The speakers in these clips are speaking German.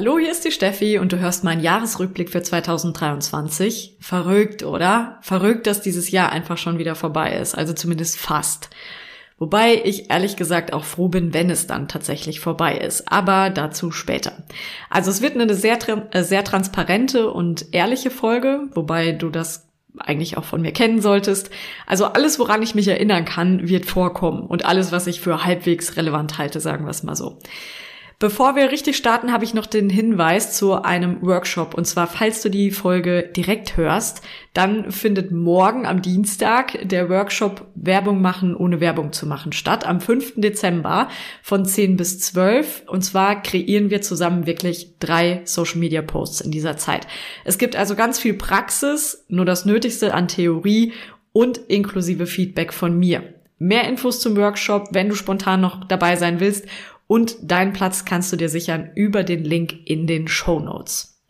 Hallo, hier ist die Steffi und du hörst meinen Jahresrückblick für 2023. Verrückt, oder? Verrückt, dass dieses Jahr einfach schon wieder vorbei ist, also zumindest fast. Wobei ich ehrlich gesagt auch froh bin, wenn es dann tatsächlich vorbei ist. Aber dazu später. Also es wird eine sehr, äh, sehr transparente und ehrliche Folge, wobei du das eigentlich auch von mir kennen solltest. Also alles, woran ich mich erinnern kann, wird vorkommen. Und alles, was ich für halbwegs relevant halte, sagen wir es mal so. Bevor wir richtig starten, habe ich noch den Hinweis zu einem Workshop. Und zwar, falls du die Folge direkt hörst, dann findet morgen am Dienstag der Workshop Werbung machen, ohne Werbung zu machen statt. Am 5. Dezember von 10 bis 12. Und zwar kreieren wir zusammen wirklich drei Social Media Posts in dieser Zeit. Es gibt also ganz viel Praxis, nur das Nötigste an Theorie und inklusive Feedback von mir. Mehr Infos zum Workshop, wenn du spontan noch dabei sein willst und deinen Platz kannst du dir sichern über den Link in den Show Notes.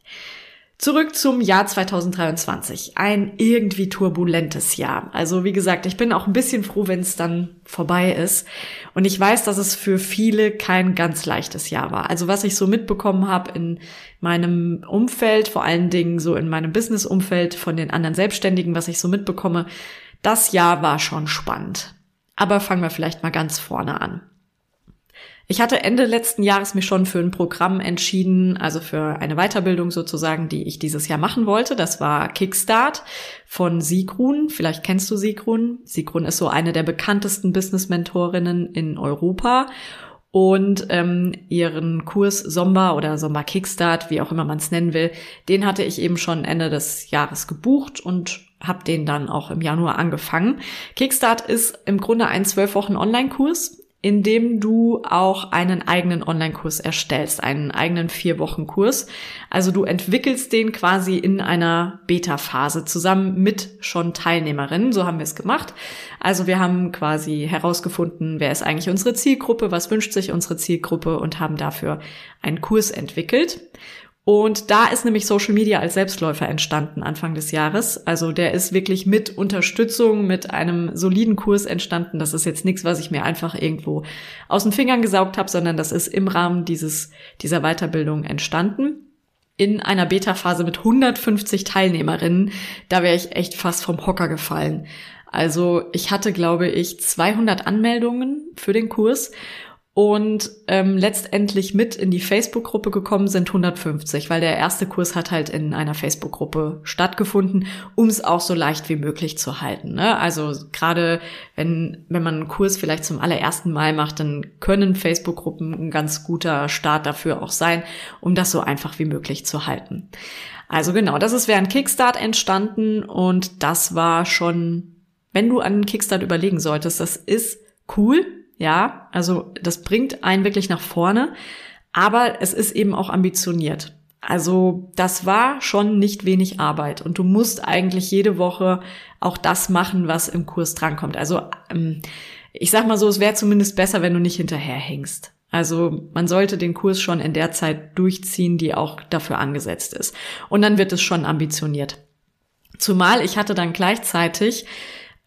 Zurück zum Jahr 2023. Ein irgendwie turbulentes Jahr. Also wie gesagt, ich bin auch ein bisschen froh, wenn es dann vorbei ist. Und ich weiß, dass es für viele kein ganz leichtes Jahr war. Also was ich so mitbekommen habe in meinem Umfeld, vor allen Dingen so in meinem Business-Umfeld von den anderen Selbstständigen, was ich so mitbekomme, das Jahr war schon spannend. Aber fangen wir vielleicht mal ganz vorne an. Ich hatte Ende letzten Jahres mich schon für ein Programm entschieden, also für eine Weiterbildung sozusagen, die ich dieses Jahr machen wollte. Das war Kickstart von Sigrun. Vielleicht kennst du Sigrun. Sigrun ist so eine der bekanntesten Business-Mentorinnen in Europa. Und ähm, ihren Kurs Somba oder Somba Kickstart, wie auch immer man es nennen will, den hatte ich eben schon Ende des Jahres gebucht und habe den dann auch im Januar angefangen. Kickstart ist im Grunde ein zwölf Wochen Online-Kurs indem du auch einen eigenen Online-Kurs erstellst, einen eigenen vier Wochen Kurs. Also du entwickelst den quasi in einer Beta-Phase zusammen mit schon Teilnehmerinnen. So haben wir es gemacht. Also wir haben quasi herausgefunden, wer ist eigentlich unsere Zielgruppe, was wünscht sich unsere Zielgruppe und haben dafür einen Kurs entwickelt. Und da ist nämlich Social Media als Selbstläufer entstanden Anfang des Jahres. Also der ist wirklich mit Unterstützung, mit einem soliden Kurs entstanden. Das ist jetzt nichts, was ich mir einfach irgendwo aus den Fingern gesaugt habe, sondern das ist im Rahmen dieses, dieser Weiterbildung entstanden. In einer Beta-Phase mit 150 Teilnehmerinnen. Da wäre ich echt fast vom Hocker gefallen. Also ich hatte, glaube ich, 200 Anmeldungen für den Kurs und ähm, letztendlich mit in die Facebook-Gruppe gekommen sind 150, weil der erste Kurs hat halt in einer Facebook-Gruppe stattgefunden, um es auch so leicht wie möglich zu halten. Ne? Also gerade wenn, wenn man einen Kurs vielleicht zum allerersten Mal macht, dann können Facebook-Gruppen ein ganz guter Start dafür auch sein, um das so einfach wie möglich zu halten. Also genau, das ist während Kickstart entstanden und das war schon, wenn du an Kickstart überlegen solltest, das ist cool, ja, also das bringt einen wirklich nach vorne, aber es ist eben auch ambitioniert. Also das war schon nicht wenig Arbeit und du musst eigentlich jede Woche auch das machen, was im Kurs drankommt. Also ähm, ich sag mal so, es wäre zumindest besser, wenn du nicht hinterherhängst. Also man sollte den Kurs schon in der Zeit durchziehen, die auch dafür angesetzt ist. Und dann wird es schon ambitioniert. Zumal ich hatte dann gleichzeitig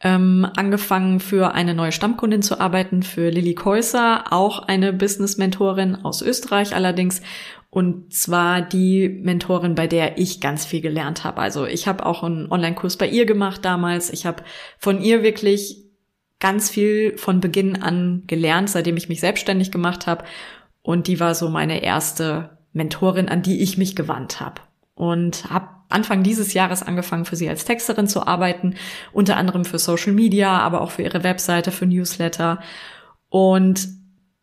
ähm, angefangen für eine neue Stammkundin zu arbeiten, für Lilly Käuser, auch eine Business-Mentorin aus Österreich allerdings. Und zwar die Mentorin, bei der ich ganz viel gelernt habe. Also ich habe auch einen Online-Kurs bei ihr gemacht damals. Ich habe von ihr wirklich ganz viel von Beginn an gelernt, seitdem ich mich selbstständig gemacht habe. Und die war so meine erste Mentorin, an die ich mich gewandt habe. Und habe Anfang dieses Jahres angefangen, für sie als Texterin zu arbeiten, unter anderem für Social Media, aber auch für ihre Webseite, für Newsletter. Und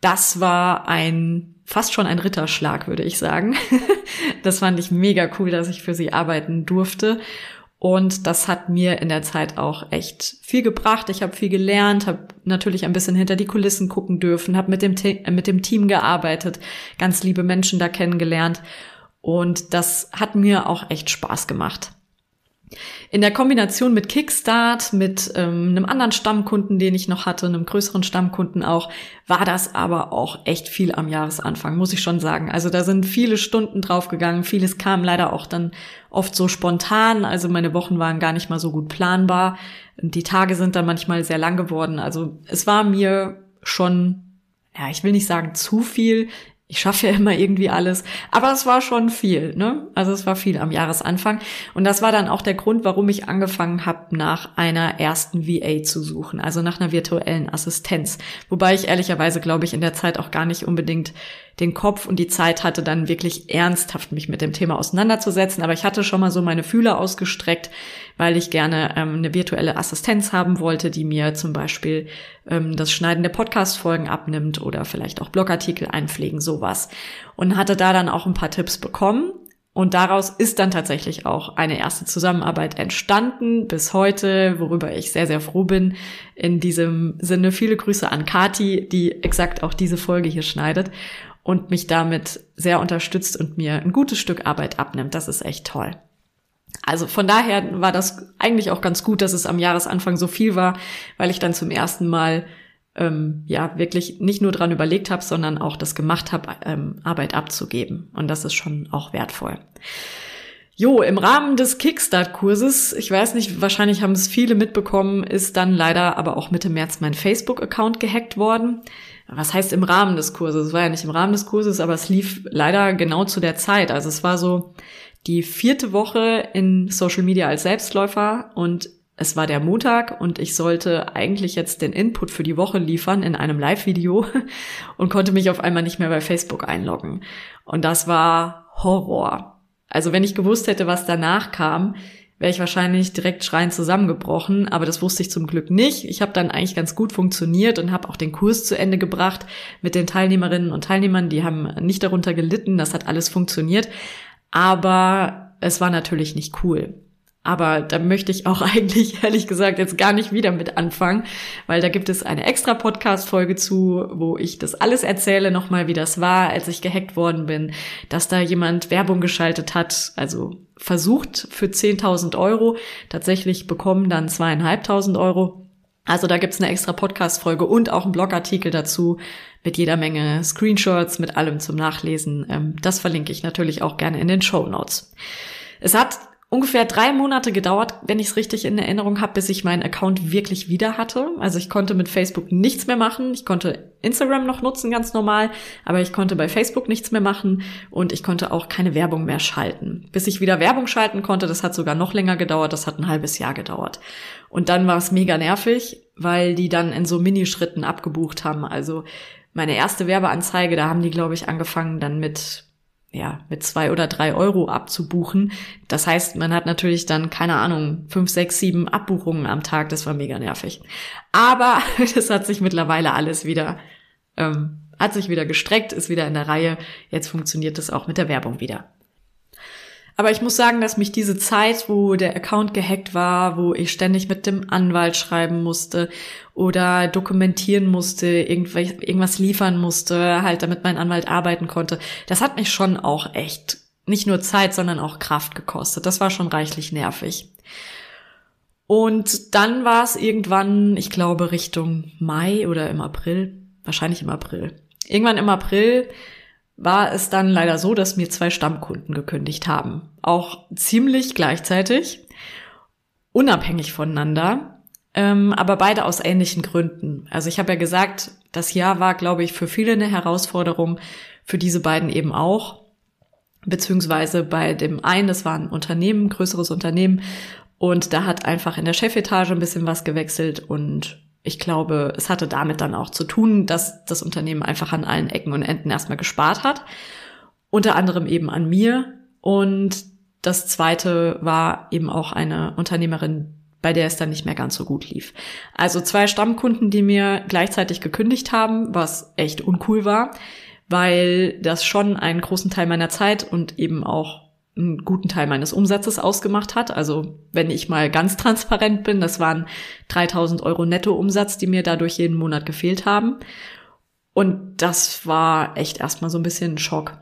das war ein fast schon ein Ritterschlag, würde ich sagen. das fand ich mega cool, dass ich für sie arbeiten durfte. Und das hat mir in der Zeit auch echt viel gebracht. Ich habe viel gelernt, habe natürlich ein bisschen hinter die Kulissen gucken dürfen, habe mit mit dem Team gearbeitet, ganz liebe Menschen da kennengelernt. Und das hat mir auch echt Spaß gemacht. In der Kombination mit Kickstart, mit ähm, einem anderen Stammkunden, den ich noch hatte, einem größeren Stammkunden auch, war das aber auch echt viel am Jahresanfang, muss ich schon sagen. Also da sind viele Stunden draufgegangen. Vieles kam leider auch dann oft so spontan. Also meine Wochen waren gar nicht mal so gut planbar. Die Tage sind dann manchmal sehr lang geworden. Also es war mir schon ja, ich will nicht sagen zu viel ich schaffe ja immer irgendwie alles, aber es war schon viel, ne? Also es war viel am Jahresanfang. Und das war dann auch der Grund, warum ich angefangen habe, nach einer ersten VA zu suchen, also nach einer virtuellen Assistenz, wobei ich ehrlicherweise glaube ich in der Zeit auch gar nicht unbedingt den Kopf und die Zeit hatte, dann wirklich ernsthaft mich mit dem Thema auseinanderzusetzen. Aber ich hatte schon mal so meine Fühler ausgestreckt, weil ich gerne ähm, eine virtuelle Assistenz haben wollte, die mir zum Beispiel ähm, das Schneiden der Podcast-Folgen abnimmt oder vielleicht auch Blogartikel einpflegen, sowas. Und hatte da dann auch ein paar Tipps bekommen. Und daraus ist dann tatsächlich auch eine erste Zusammenarbeit entstanden bis heute, worüber ich sehr, sehr froh bin. In diesem Sinne viele Grüße an Kati, die exakt auch diese Folge hier schneidet und mich damit sehr unterstützt und mir ein gutes Stück Arbeit abnimmt. Das ist echt toll. Also von daher war das eigentlich auch ganz gut, dass es am Jahresanfang so viel war, weil ich dann zum ersten Mal ähm, ja wirklich nicht nur dran überlegt habe, sondern auch das gemacht habe, ähm, Arbeit abzugeben. Und das ist schon auch wertvoll. Jo, im Rahmen des Kickstart-Kurses, ich weiß nicht, wahrscheinlich haben es viele mitbekommen, ist dann leider aber auch Mitte März mein Facebook-Account gehackt worden was heißt im Rahmen des Kurses? Es war ja nicht im Rahmen des Kurses, aber es lief leider genau zu der Zeit. Also es war so die vierte Woche in Social Media als Selbstläufer und es war der Montag und ich sollte eigentlich jetzt den Input für die Woche liefern in einem Live-Video und konnte mich auf einmal nicht mehr bei Facebook einloggen. Und das war Horror. Also wenn ich gewusst hätte, was danach kam, wäre ich wahrscheinlich direkt schreiend zusammengebrochen, aber das wusste ich zum Glück nicht. Ich habe dann eigentlich ganz gut funktioniert und habe auch den Kurs zu Ende gebracht mit den Teilnehmerinnen und Teilnehmern, die haben nicht darunter gelitten, das hat alles funktioniert, aber es war natürlich nicht cool. Aber da möchte ich auch eigentlich, ehrlich gesagt, jetzt gar nicht wieder mit anfangen, weil da gibt es eine extra Podcast-Folge zu, wo ich das alles erzähle, nochmal, wie das war, als ich gehackt worden bin, dass da jemand Werbung geschaltet hat, also versucht für 10.000 Euro, tatsächlich bekommen dann zweieinhalbtausend Euro. Also da gibt's eine extra Podcast-Folge und auch einen Blogartikel dazu mit jeder Menge Screenshots, mit allem zum Nachlesen. Ähm, das verlinke ich natürlich auch gerne in den Show Notes. Es hat ungefähr drei Monate gedauert, wenn ich es richtig in Erinnerung habe, bis ich meinen Account wirklich wieder hatte. Also ich konnte mit Facebook nichts mehr machen. Ich konnte Instagram noch nutzen, ganz normal, aber ich konnte bei Facebook nichts mehr machen und ich konnte auch keine Werbung mehr schalten. Bis ich wieder Werbung schalten konnte, das hat sogar noch länger gedauert, das hat ein halbes Jahr gedauert. Und dann war es mega nervig, weil die dann in so Minischritten abgebucht haben. Also meine erste Werbeanzeige, da haben die, glaube ich, angefangen dann mit ja, mit zwei oder drei Euro abzubuchen. Das heißt, man hat natürlich dann, keine Ahnung, fünf, sechs, sieben Abbuchungen am Tag. Das war mega nervig. Aber das hat sich mittlerweile alles wieder, ähm, hat sich wieder gestreckt, ist wieder in der Reihe. Jetzt funktioniert es auch mit der Werbung wieder. Aber ich muss sagen, dass mich diese Zeit, wo der Account gehackt war, wo ich ständig mit dem Anwalt schreiben musste oder dokumentieren musste, irgendwas liefern musste, halt damit mein Anwalt arbeiten konnte, das hat mich schon auch echt nicht nur Zeit, sondern auch Kraft gekostet. Das war schon reichlich nervig. Und dann war es irgendwann, ich glaube, Richtung Mai oder im April, wahrscheinlich im April. Irgendwann im April war es dann leider so, dass mir zwei Stammkunden gekündigt haben. Auch ziemlich gleichzeitig, unabhängig voneinander, ähm, aber beide aus ähnlichen Gründen. Also ich habe ja gesagt, das Jahr war, glaube ich, für viele eine Herausforderung, für diese beiden eben auch. Beziehungsweise bei dem einen, das war ein Unternehmen, größeres Unternehmen, und da hat einfach in der Chefetage ein bisschen was gewechselt und ich glaube, es hatte damit dann auch zu tun, dass das Unternehmen einfach an allen Ecken und Enden erstmal gespart hat. Unter anderem eben an mir. Und das zweite war eben auch eine Unternehmerin, bei der es dann nicht mehr ganz so gut lief. Also zwei Stammkunden, die mir gleichzeitig gekündigt haben, was echt uncool war, weil das schon einen großen Teil meiner Zeit und eben auch einen guten Teil meines Umsatzes ausgemacht hat. Also wenn ich mal ganz transparent bin, das waren 3000 Euro Nettoumsatz, die mir dadurch jeden Monat gefehlt haben. Und das war echt erstmal so ein bisschen ein Schock.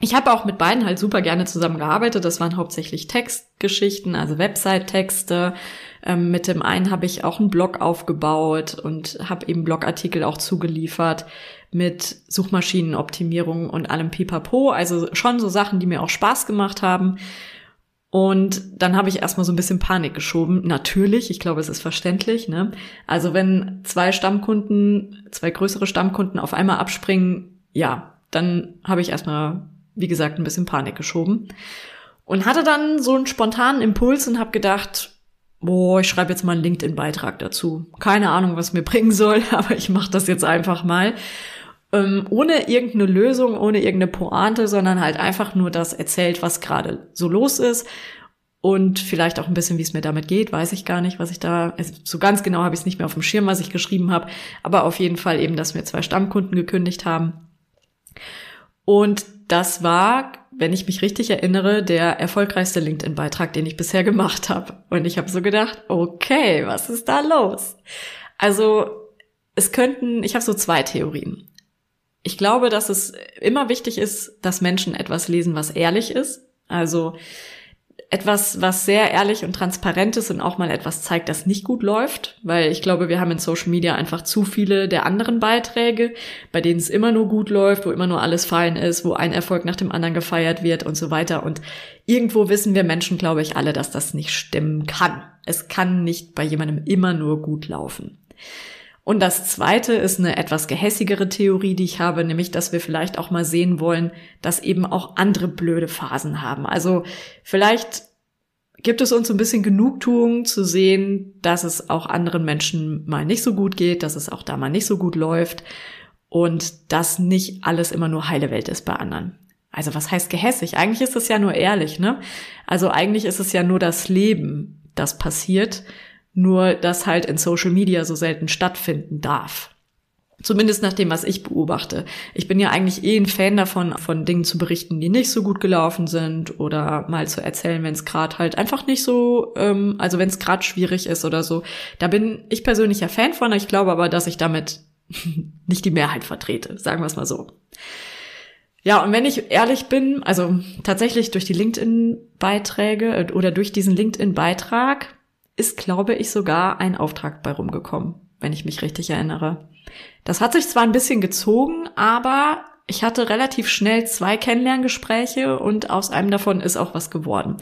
Ich habe auch mit beiden halt super gerne zusammengearbeitet. Das waren hauptsächlich Textgeschichten, also Website-Texte. Ähm, mit dem einen habe ich auch einen Blog aufgebaut und habe eben Blogartikel auch zugeliefert mit Suchmaschinenoptimierung und allem Pipapo. Also schon so Sachen, die mir auch Spaß gemacht haben. Und dann habe ich erstmal so ein bisschen Panik geschoben. Natürlich, ich glaube, es ist verständlich. Ne? Also wenn zwei Stammkunden, zwei größere Stammkunden auf einmal abspringen, ja, dann habe ich erstmal, wie gesagt, ein bisschen Panik geschoben. Und hatte dann so einen spontanen Impuls und habe gedacht, boah, ich schreibe jetzt mal einen LinkedIn-Beitrag dazu. Keine Ahnung, was mir bringen soll, aber ich mache das jetzt einfach mal ähm, ohne irgendeine Lösung, ohne irgendeine Pointe, sondern halt einfach nur das erzählt, was gerade so los ist und vielleicht auch ein bisschen, wie es mir damit geht, weiß ich gar nicht, was ich da, also so ganz genau habe ich es nicht mehr auf dem Schirm, was ich geschrieben habe, aber auf jeden Fall eben, dass mir zwei Stammkunden gekündigt haben. Und das war, wenn ich mich richtig erinnere, der erfolgreichste LinkedIn-Beitrag, den ich bisher gemacht habe. Und ich habe so gedacht, okay, was ist da los? Also es könnten, ich habe so zwei Theorien. Ich glaube, dass es immer wichtig ist, dass Menschen etwas lesen, was ehrlich ist. Also etwas, was sehr ehrlich und transparent ist und auch mal etwas zeigt, das nicht gut läuft, weil ich glaube, wir haben in Social Media einfach zu viele der anderen Beiträge, bei denen es immer nur gut läuft, wo immer nur alles fein ist, wo ein Erfolg nach dem anderen gefeiert wird und so weiter. Und irgendwo wissen wir Menschen, glaube ich, alle, dass das nicht stimmen kann. Es kann nicht bei jemandem immer nur gut laufen. Und das zweite ist eine etwas gehässigere Theorie, die ich habe, nämlich, dass wir vielleicht auch mal sehen wollen, dass eben auch andere blöde Phasen haben. Also vielleicht gibt es uns ein bisschen Genugtuung zu sehen, dass es auch anderen Menschen mal nicht so gut geht, dass es auch da mal nicht so gut läuft und dass nicht alles immer nur heile Welt ist bei anderen. Also was heißt gehässig? Eigentlich ist es ja nur ehrlich, ne? Also eigentlich ist es ja nur das Leben, das passiert nur das halt in Social Media so selten stattfinden darf. Zumindest nach dem, was ich beobachte. Ich bin ja eigentlich eh ein Fan davon, von Dingen zu berichten, die nicht so gut gelaufen sind oder mal zu erzählen, wenn es gerade halt einfach nicht so, ähm, also wenn es gerade schwierig ist oder so. Da bin ich persönlich ja Fan von. Ich glaube aber, dass ich damit nicht die Mehrheit vertrete, sagen wir es mal so. Ja, und wenn ich ehrlich bin, also tatsächlich durch die LinkedIn-Beiträge äh, oder durch diesen LinkedIn-Beitrag ist, glaube ich, sogar ein Auftrag bei rumgekommen, wenn ich mich richtig erinnere. Das hat sich zwar ein bisschen gezogen, aber ich hatte relativ schnell zwei Kennenlerngespräche und aus einem davon ist auch was geworden.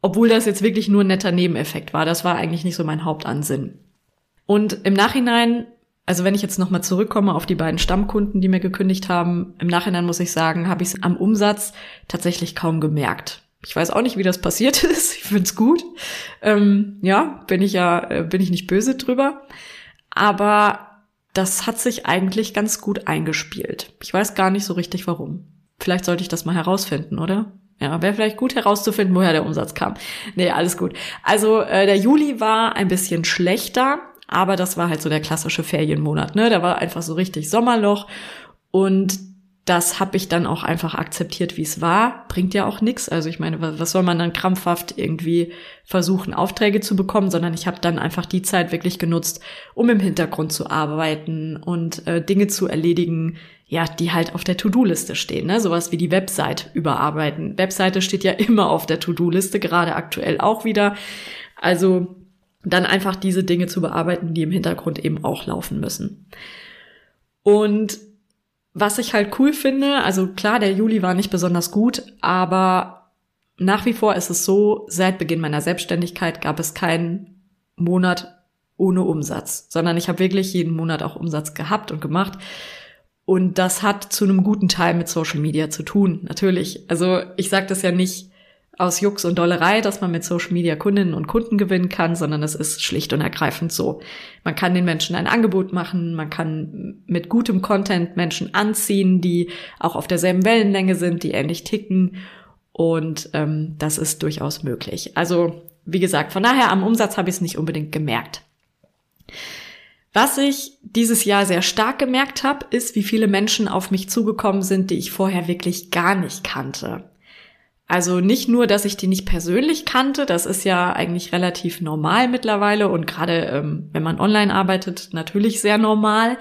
Obwohl das jetzt wirklich nur ein netter Nebeneffekt war. Das war eigentlich nicht so mein Hauptansinn. Und im Nachhinein, also wenn ich jetzt nochmal zurückkomme auf die beiden Stammkunden, die mir gekündigt haben, im Nachhinein muss ich sagen, habe ich es am Umsatz tatsächlich kaum gemerkt. Ich weiß auch nicht, wie das passiert ist. Ich find's gut. Ähm, ja, bin ich ja, äh, bin ich nicht böse drüber. Aber das hat sich eigentlich ganz gut eingespielt. Ich weiß gar nicht so richtig warum. Vielleicht sollte ich das mal herausfinden, oder? Ja, wäre vielleicht gut herauszufinden, woher der Umsatz kam. Nee, alles gut. Also äh, der Juli war ein bisschen schlechter, aber das war halt so der klassische Ferienmonat, ne? Da war einfach so richtig Sommerloch und das habe ich dann auch einfach akzeptiert, wie es war. Bringt ja auch nichts. Also ich meine, was soll man dann krampfhaft irgendwie versuchen, Aufträge zu bekommen, sondern ich habe dann einfach die Zeit wirklich genutzt, um im Hintergrund zu arbeiten und äh, Dinge zu erledigen, ja, die halt auf der To-Do-Liste stehen. Ne? Sowas wie die Website überarbeiten. Webseite steht ja immer auf der To-Do-Liste, gerade aktuell auch wieder. Also dann einfach diese Dinge zu bearbeiten, die im Hintergrund eben auch laufen müssen. Und was ich halt cool finde, also klar, der Juli war nicht besonders gut, aber nach wie vor ist es so, seit Beginn meiner Selbstständigkeit gab es keinen Monat ohne Umsatz, sondern ich habe wirklich jeden Monat auch Umsatz gehabt und gemacht. Und das hat zu einem guten Teil mit Social Media zu tun, natürlich. Also ich sage das ja nicht, aus Jux und Dollerei, dass man mit Social Media Kundinnen und Kunden gewinnen kann, sondern es ist schlicht und ergreifend so. Man kann den Menschen ein Angebot machen, man kann mit gutem Content Menschen anziehen, die auch auf derselben Wellenlänge sind, die ähnlich ticken. Und ähm, das ist durchaus möglich. Also, wie gesagt, von daher am Umsatz habe ich es nicht unbedingt gemerkt. Was ich dieses Jahr sehr stark gemerkt habe, ist, wie viele Menschen auf mich zugekommen sind, die ich vorher wirklich gar nicht kannte. Also nicht nur, dass ich die nicht persönlich kannte, das ist ja eigentlich relativ normal mittlerweile und gerade ähm, wenn man online arbeitet, natürlich sehr normal,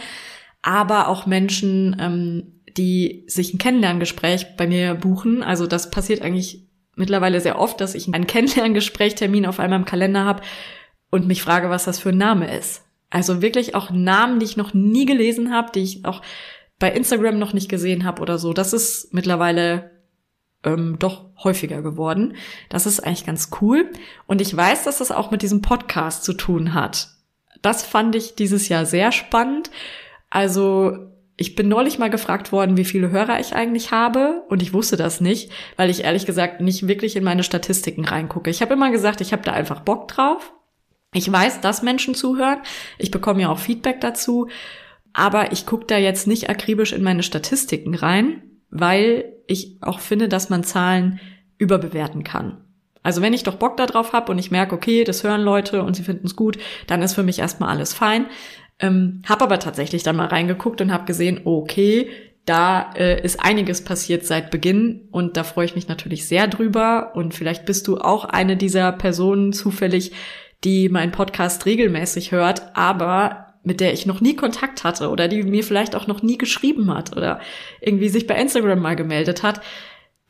aber auch Menschen, ähm, die sich ein Kennenlerngespräch bei mir buchen. Also das passiert eigentlich mittlerweile sehr oft, dass ich einen Kennenlerngesprächtermin auf einmal im Kalender habe und mich frage, was das für ein Name ist. Also wirklich auch Namen, die ich noch nie gelesen habe, die ich auch bei Instagram noch nicht gesehen habe oder so. Das ist mittlerweile ähm, doch häufiger geworden. Das ist eigentlich ganz cool. Und ich weiß, dass das auch mit diesem Podcast zu tun hat. Das fand ich dieses Jahr sehr spannend. Also ich bin neulich mal gefragt worden, wie viele Hörer ich eigentlich habe und ich wusste das nicht, weil ich ehrlich gesagt nicht wirklich in meine Statistiken reingucke. Ich habe immer gesagt, ich habe da einfach Bock drauf. Ich weiß, dass Menschen zuhören. Ich bekomme ja auch Feedback dazu. Aber ich gucke da jetzt nicht akribisch in meine Statistiken rein, weil ich auch finde, dass man Zahlen überbewerten kann. Also wenn ich doch Bock darauf habe und ich merke, okay, das hören Leute und sie finden es gut, dann ist für mich erstmal alles fein. Ähm, hab aber tatsächlich dann mal reingeguckt und habe gesehen, okay, da äh, ist einiges passiert seit Beginn und da freue ich mich natürlich sehr drüber. Und vielleicht bist du auch eine dieser Personen zufällig, die meinen Podcast regelmäßig hört, aber mit der ich noch nie Kontakt hatte oder die mir vielleicht auch noch nie geschrieben hat oder irgendwie sich bei Instagram mal gemeldet hat,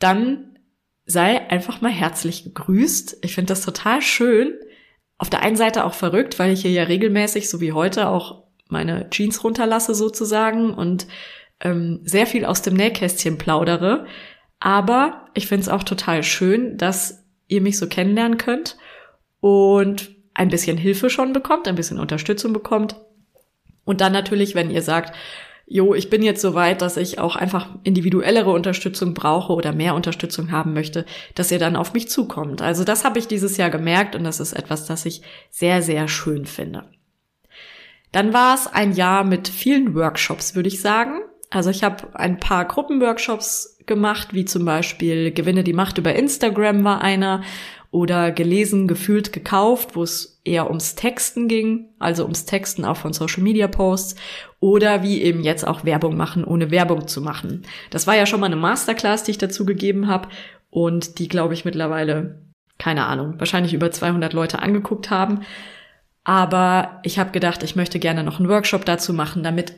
dann sei einfach mal herzlich gegrüßt. Ich finde das total schön. Auf der einen Seite auch verrückt, weil ich hier ja regelmäßig, so wie heute, auch meine Jeans runterlasse sozusagen und ähm, sehr viel aus dem Nähkästchen plaudere. Aber ich finde es auch total schön, dass ihr mich so kennenlernen könnt und ein bisschen Hilfe schon bekommt, ein bisschen Unterstützung bekommt und dann natürlich, wenn ihr sagt, jo, ich bin jetzt so weit, dass ich auch einfach individuellere Unterstützung brauche oder mehr Unterstützung haben möchte, dass ihr dann auf mich zukommt. Also das habe ich dieses Jahr gemerkt und das ist etwas, das ich sehr, sehr schön finde. Dann war es ein Jahr mit vielen Workshops, würde ich sagen. Also ich habe ein paar Gruppenworkshops gemacht, wie zum Beispiel Gewinne die Macht über Instagram war einer oder gelesen, gefühlt, gekauft, wo es eher ums Texten ging, also ums Texten auch von Social Media Posts oder wie eben jetzt auch Werbung machen, ohne Werbung zu machen. Das war ja schon mal eine Masterclass, die ich dazu gegeben habe und die, glaube ich, mittlerweile, keine Ahnung, wahrscheinlich über 200 Leute angeguckt haben. Aber ich habe gedacht, ich möchte gerne noch einen Workshop dazu machen, damit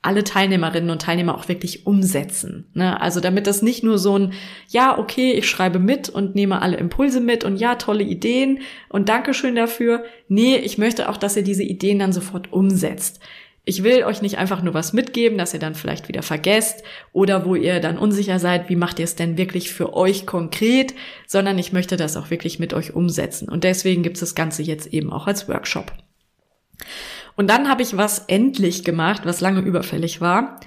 alle Teilnehmerinnen und Teilnehmer auch wirklich umsetzen. Ne? Also damit das nicht nur so ein, ja, okay, ich schreibe mit und nehme alle Impulse mit und ja, tolle Ideen und Dankeschön dafür. Nee, ich möchte auch, dass ihr diese Ideen dann sofort umsetzt. Ich will euch nicht einfach nur was mitgeben, dass ihr dann vielleicht wieder vergesst oder wo ihr dann unsicher seid, wie macht ihr es denn wirklich für euch konkret, sondern ich möchte das auch wirklich mit euch umsetzen. Und deswegen gibt es das Ganze jetzt eben auch als Workshop. Und dann habe ich was endlich gemacht, was lange überfällig war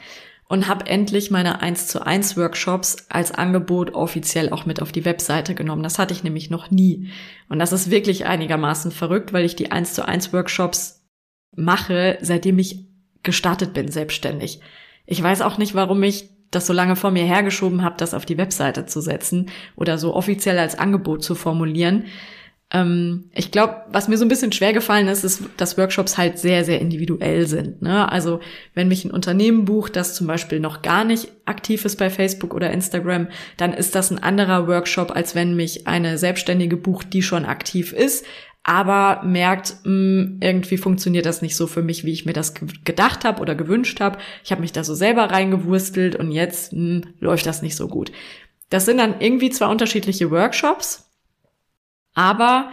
und habe endlich meine 1 zu 1 Workshops als Angebot offiziell auch mit auf die Webseite genommen. Das hatte ich nämlich noch nie. Und das ist wirklich einigermaßen verrückt, weil ich die 1 zu 1 Workshops mache, seitdem ich gestartet bin selbstständig. Ich weiß auch nicht, warum ich das so lange vor mir hergeschoben habe, das auf die Webseite zu setzen oder so offiziell als Angebot zu formulieren. Ähm, ich glaube, was mir so ein bisschen schwer gefallen ist, ist, dass Workshops halt sehr, sehr individuell sind. Ne? Also wenn mich ein Unternehmen bucht, das zum Beispiel noch gar nicht aktiv ist bei Facebook oder Instagram, dann ist das ein anderer Workshop, als wenn mich eine Selbstständige bucht, die schon aktiv ist, aber merkt, hm, irgendwie funktioniert das nicht so für mich, wie ich mir das gedacht habe oder gewünscht habe. Ich habe mich da so selber reingewurstelt und jetzt hm, läuft das nicht so gut. Das sind dann irgendwie zwei unterschiedliche Workshops aber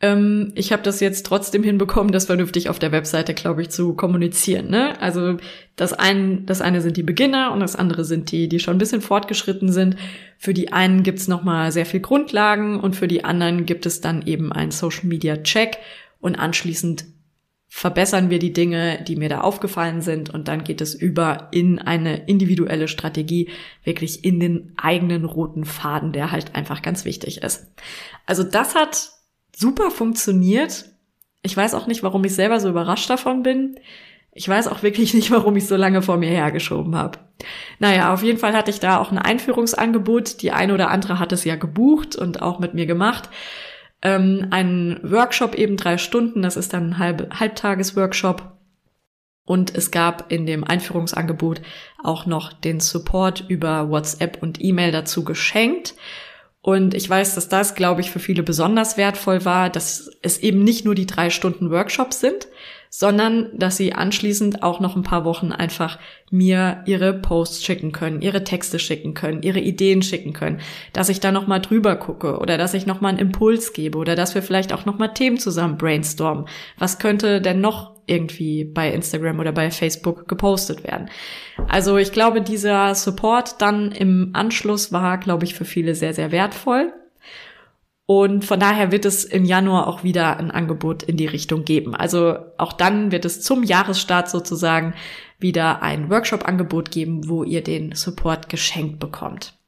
ähm, ich habe das jetzt trotzdem hinbekommen, das vernünftig auf der Webseite, glaube ich, zu kommunizieren. Ne? Also das eine, das eine sind die Beginner und das andere sind die, die schon ein bisschen fortgeschritten sind. Für die einen gibt's noch mal sehr viel Grundlagen und für die anderen gibt es dann eben einen Social Media Check und anschließend verbessern wir die Dinge, die mir da aufgefallen sind und dann geht es über in eine individuelle Strategie, wirklich in den eigenen roten Faden, der halt einfach ganz wichtig ist. Also das hat super funktioniert. Ich weiß auch nicht, warum ich selber so überrascht davon bin. Ich weiß auch wirklich nicht, warum ich so lange vor mir hergeschoben habe. Naja, auf jeden Fall hatte ich da auch ein Einführungsangebot. Die eine oder andere hat es ja gebucht und auch mit mir gemacht ähm, einen Workshop eben drei Stunden, das ist dann ein Halb Halbtagesworkshop. Und es gab in dem Einführungsangebot auch noch den Support über WhatsApp und E-Mail dazu geschenkt. Und ich weiß, dass das, glaube ich, für viele besonders wertvoll war, dass es eben nicht nur die drei Stunden Workshops sind, sondern dass sie anschließend auch noch ein paar Wochen einfach mir ihre Posts schicken können, ihre Texte schicken können, ihre Ideen schicken können, dass ich da noch mal drüber gucke oder dass ich noch mal einen Impuls gebe oder dass wir vielleicht auch noch mal Themen zusammen brainstormen. Was könnte denn noch irgendwie bei Instagram oder bei Facebook gepostet werden. Also ich glaube, dieser Support dann im Anschluss war, glaube ich, für viele sehr, sehr wertvoll. Und von daher wird es im Januar auch wieder ein Angebot in die Richtung geben. Also auch dann wird es zum Jahresstart sozusagen wieder ein Workshop-Angebot geben, wo ihr den Support geschenkt bekommt.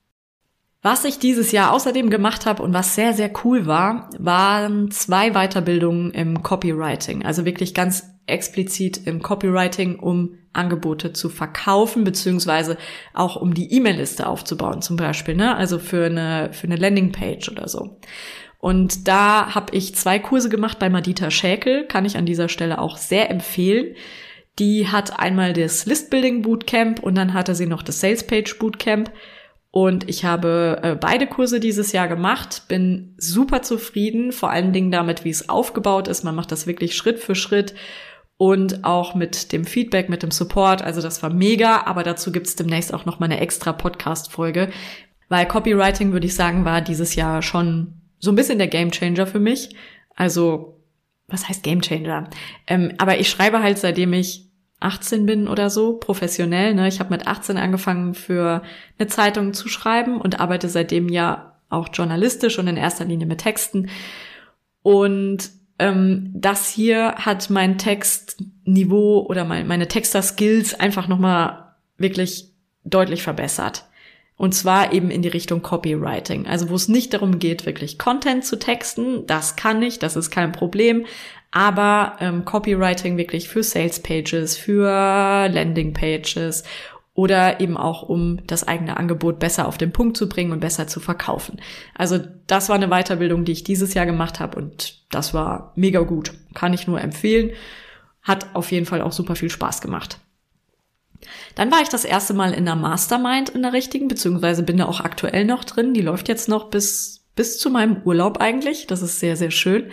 Was ich dieses Jahr außerdem gemacht habe und was sehr, sehr cool war, waren zwei Weiterbildungen im Copywriting. Also wirklich ganz explizit im Copywriting, um Angebote zu verkaufen, beziehungsweise auch um die E-Mail-Liste aufzubauen, zum Beispiel, ne? Also für eine, für eine Landingpage oder so. Und da habe ich zwei Kurse gemacht bei Madita Schäkel, kann ich an dieser Stelle auch sehr empfehlen. Die hat einmal das Listbuilding Bootcamp und dann hatte sie noch das Sales Page Bootcamp. Und ich habe äh, beide Kurse dieses Jahr gemacht, bin super zufrieden, vor allen Dingen damit, wie es aufgebaut ist. Man macht das wirklich Schritt für Schritt und auch mit dem Feedback, mit dem Support. Also das war mega, aber dazu gibt's demnächst auch noch mal eine extra Podcast-Folge, weil Copywriting, würde ich sagen, war dieses Jahr schon so ein bisschen der Gamechanger für mich. Also, was heißt Gamechanger? Ähm, aber ich schreibe halt, seitdem ich 18 bin oder so, professionell. Ne? Ich habe mit 18 angefangen, für eine Zeitung zu schreiben und arbeite seitdem ja auch journalistisch und in erster Linie mit Texten. Und ähm, das hier hat mein Textniveau oder mein, meine Texter-Skills einfach nochmal wirklich deutlich verbessert. Und zwar eben in die Richtung Copywriting. Also wo es nicht darum geht, wirklich Content zu texten, das kann ich, das ist kein Problem aber ähm, Copywriting wirklich für Sales Pages, für Landing Pages oder eben auch um das eigene Angebot besser auf den Punkt zu bringen und besser zu verkaufen. Also das war eine Weiterbildung, die ich dieses Jahr gemacht habe und das war mega gut. Kann ich nur empfehlen. Hat auf jeden Fall auch super viel Spaß gemacht. Dann war ich das erste Mal in der Mastermind in der richtigen, beziehungsweise bin da auch aktuell noch drin. Die läuft jetzt noch bis, bis zu meinem Urlaub eigentlich. Das ist sehr, sehr schön.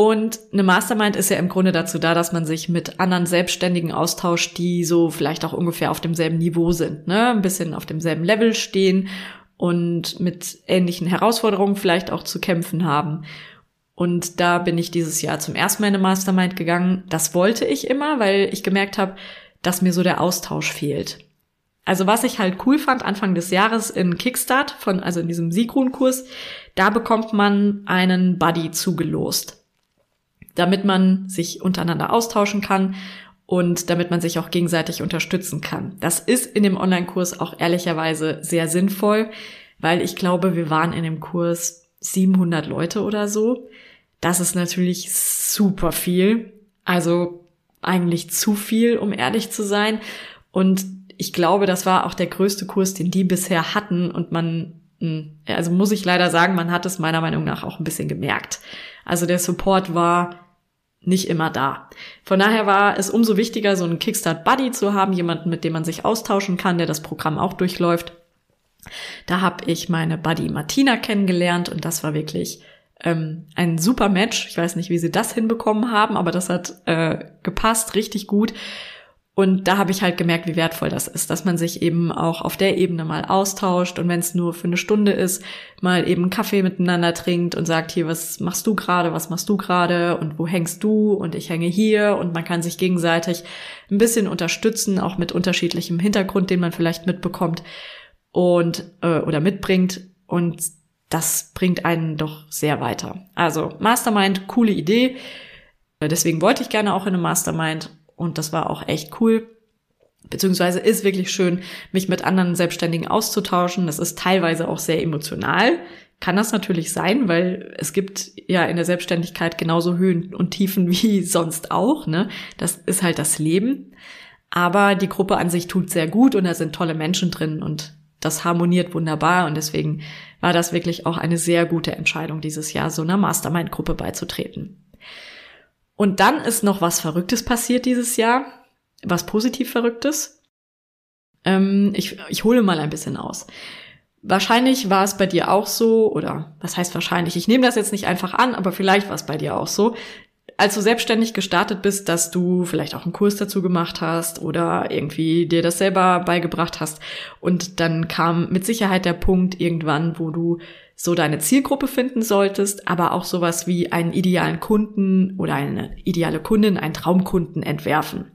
Und eine Mastermind ist ja im Grunde dazu da, dass man sich mit anderen Selbstständigen austauscht, die so vielleicht auch ungefähr auf demselben Niveau sind, ne? Ein bisschen auf demselben Level stehen und mit ähnlichen Herausforderungen vielleicht auch zu kämpfen haben. Und da bin ich dieses Jahr zum ersten Mal in eine Mastermind gegangen. Das wollte ich immer, weil ich gemerkt habe, dass mir so der Austausch fehlt. Also was ich halt cool fand Anfang des Jahres in Kickstart von, also in diesem Sigrun-Kurs, da bekommt man einen Buddy zugelost damit man sich untereinander austauschen kann und damit man sich auch gegenseitig unterstützen kann. Das ist in dem Online-Kurs auch ehrlicherweise sehr sinnvoll, weil ich glaube, wir waren in dem Kurs 700 Leute oder so. Das ist natürlich super viel. Also eigentlich zu viel, um ehrlich zu sein. Und ich glaube, das war auch der größte Kurs, den die bisher hatten. Und man, hm, also muss ich leider sagen, man hat es meiner Meinung nach auch ein bisschen gemerkt. Also der Support war nicht immer da. Von daher war es umso wichtiger, so einen Kickstart Buddy zu haben, jemanden, mit dem man sich austauschen kann, der das Programm auch durchläuft. Da habe ich meine Buddy Martina kennengelernt und das war wirklich ähm, ein super Match. Ich weiß nicht, wie sie das hinbekommen haben, aber das hat äh, gepasst, richtig gut. Und da habe ich halt gemerkt, wie wertvoll das ist, dass man sich eben auch auf der Ebene mal austauscht und wenn es nur für eine Stunde ist, mal eben Kaffee miteinander trinkt und sagt, hier, was machst du gerade, was machst du gerade und wo hängst du und ich hänge hier und man kann sich gegenseitig ein bisschen unterstützen, auch mit unterschiedlichem Hintergrund, den man vielleicht mitbekommt und äh, oder mitbringt und das bringt einen doch sehr weiter. Also Mastermind, coole Idee. Deswegen wollte ich gerne auch in eine Mastermind und das war auch echt cool. Beziehungsweise ist wirklich schön, mich mit anderen Selbstständigen auszutauschen. Das ist teilweise auch sehr emotional. Kann das natürlich sein, weil es gibt ja in der Selbstständigkeit genauso Höhen und Tiefen wie sonst auch. Ne? Das ist halt das Leben. Aber die Gruppe an sich tut sehr gut und da sind tolle Menschen drin und das harmoniert wunderbar und deswegen war das wirklich auch eine sehr gute Entscheidung dieses Jahr, so einer Mastermind-Gruppe beizutreten. Und dann ist noch was Verrücktes passiert dieses Jahr, was positiv Verrücktes. Ähm, ich, ich hole mal ein bisschen aus. Wahrscheinlich war es bei dir auch so, oder was heißt wahrscheinlich? Ich nehme das jetzt nicht einfach an, aber vielleicht war es bei dir auch so, als du selbstständig gestartet bist, dass du vielleicht auch einen Kurs dazu gemacht hast oder irgendwie dir das selber beigebracht hast. Und dann kam mit Sicherheit der Punkt irgendwann, wo du so deine Zielgruppe finden solltest, aber auch sowas wie einen idealen Kunden oder eine ideale Kundin, einen Traumkunden entwerfen.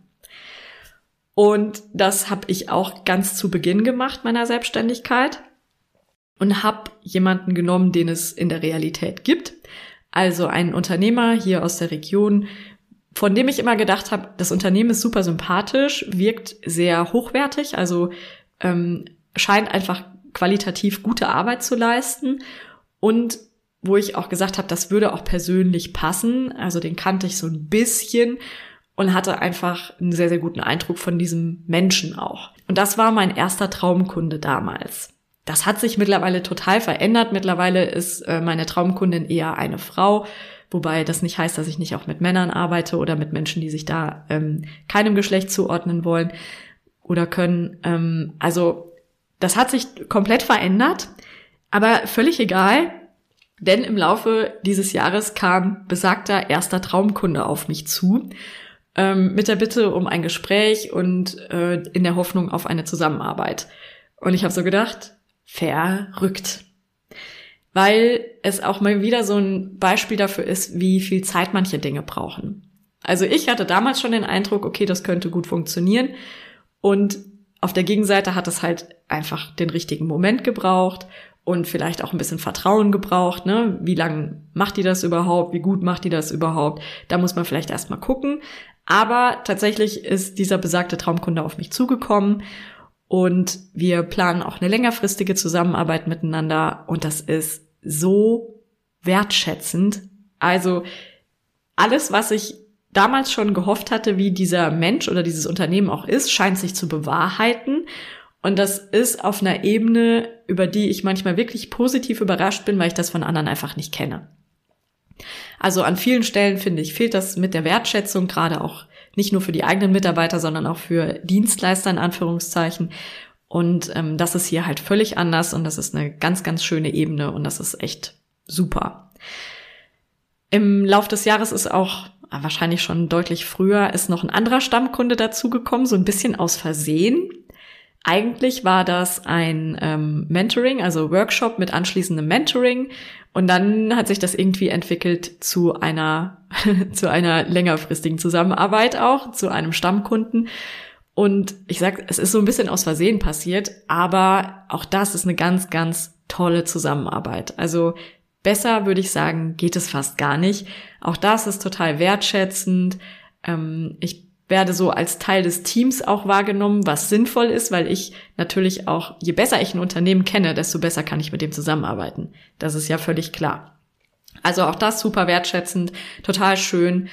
Und das habe ich auch ganz zu Beginn gemacht meiner Selbstständigkeit und habe jemanden genommen, den es in der Realität gibt. Also einen Unternehmer hier aus der Region, von dem ich immer gedacht habe, das Unternehmen ist super sympathisch, wirkt sehr hochwertig, also ähm, scheint einfach qualitativ gute Arbeit zu leisten und wo ich auch gesagt habe, das würde auch persönlich passen. Also den kannte ich so ein bisschen und hatte einfach einen sehr, sehr guten Eindruck von diesem Menschen auch. Und das war mein erster Traumkunde damals. Das hat sich mittlerweile total verändert. Mittlerweile ist äh, meine Traumkundin eher eine Frau, wobei das nicht heißt, dass ich nicht auch mit Männern arbeite oder mit Menschen, die sich da ähm, keinem Geschlecht zuordnen wollen oder können. Ähm, also das hat sich komplett verändert, aber völlig egal, denn im Laufe dieses Jahres kam besagter erster Traumkunde auf mich zu ähm, mit der Bitte um ein Gespräch und äh, in der Hoffnung auf eine Zusammenarbeit. Und ich habe so gedacht, verrückt. Weil es auch mal wieder so ein Beispiel dafür ist, wie viel Zeit manche Dinge brauchen. Also ich hatte damals schon den Eindruck, okay, das könnte gut funktionieren. Und auf der Gegenseite hat es halt einfach den richtigen Moment gebraucht und vielleicht auch ein bisschen Vertrauen gebraucht. Ne? Wie lange macht die das überhaupt? Wie gut macht die das überhaupt? Da muss man vielleicht erstmal gucken. Aber tatsächlich ist dieser besagte Traumkunde auf mich zugekommen und wir planen auch eine längerfristige Zusammenarbeit miteinander und das ist so wertschätzend. Also alles, was ich damals schon gehofft hatte, wie dieser Mensch oder dieses Unternehmen auch ist, scheint sich zu bewahrheiten. Und das ist auf einer Ebene, über die ich manchmal wirklich positiv überrascht bin, weil ich das von anderen einfach nicht kenne. Also an vielen Stellen finde ich, fehlt das mit der Wertschätzung, gerade auch nicht nur für die eigenen Mitarbeiter, sondern auch für Dienstleister in Anführungszeichen. Und ähm, das ist hier halt völlig anders und das ist eine ganz, ganz schöne Ebene und das ist echt super. Im Lauf des Jahres ist auch ah, wahrscheinlich schon deutlich früher ist noch ein anderer Stammkunde dazugekommen, so ein bisschen aus Versehen. Eigentlich war das ein ähm, Mentoring, also Workshop mit anschließendem Mentoring. Und dann hat sich das irgendwie entwickelt zu einer, zu einer längerfristigen Zusammenarbeit auch, zu einem Stammkunden. Und ich sag, es ist so ein bisschen aus Versehen passiert, aber auch das ist eine ganz, ganz tolle Zusammenarbeit. Also besser würde ich sagen, geht es fast gar nicht. Auch das ist total wertschätzend. Ähm, ich werde so als Teil des Teams auch wahrgenommen, was sinnvoll ist, weil ich natürlich auch, je besser ich ein Unternehmen kenne, desto besser kann ich mit dem zusammenarbeiten. Das ist ja völlig klar. Also auch das super wertschätzend, total schön